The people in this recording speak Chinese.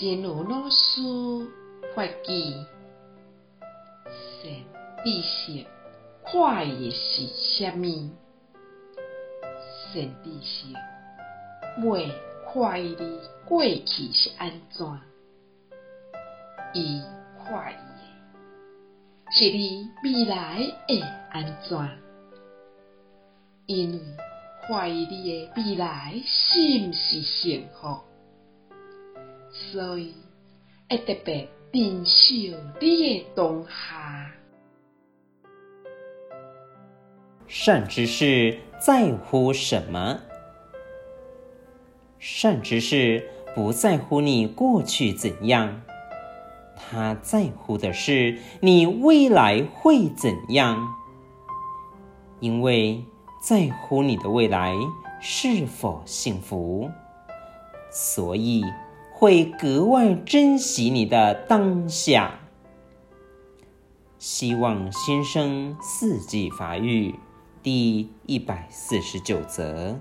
真如老师发记，善知识，看的是啥物？善知识，未看伊的过去是安怎？伊看伊，是你未来会安怎？因为怀疑你的未来是毋是幸福，所以会特别珍惜你的当下。善知识在乎什么？善知识不在乎你过去怎样，他在乎的是你未来会怎样，因为在乎你的未来是否幸福，所以会格外珍惜你的当下。希望新生四季发育。第一百四十九则。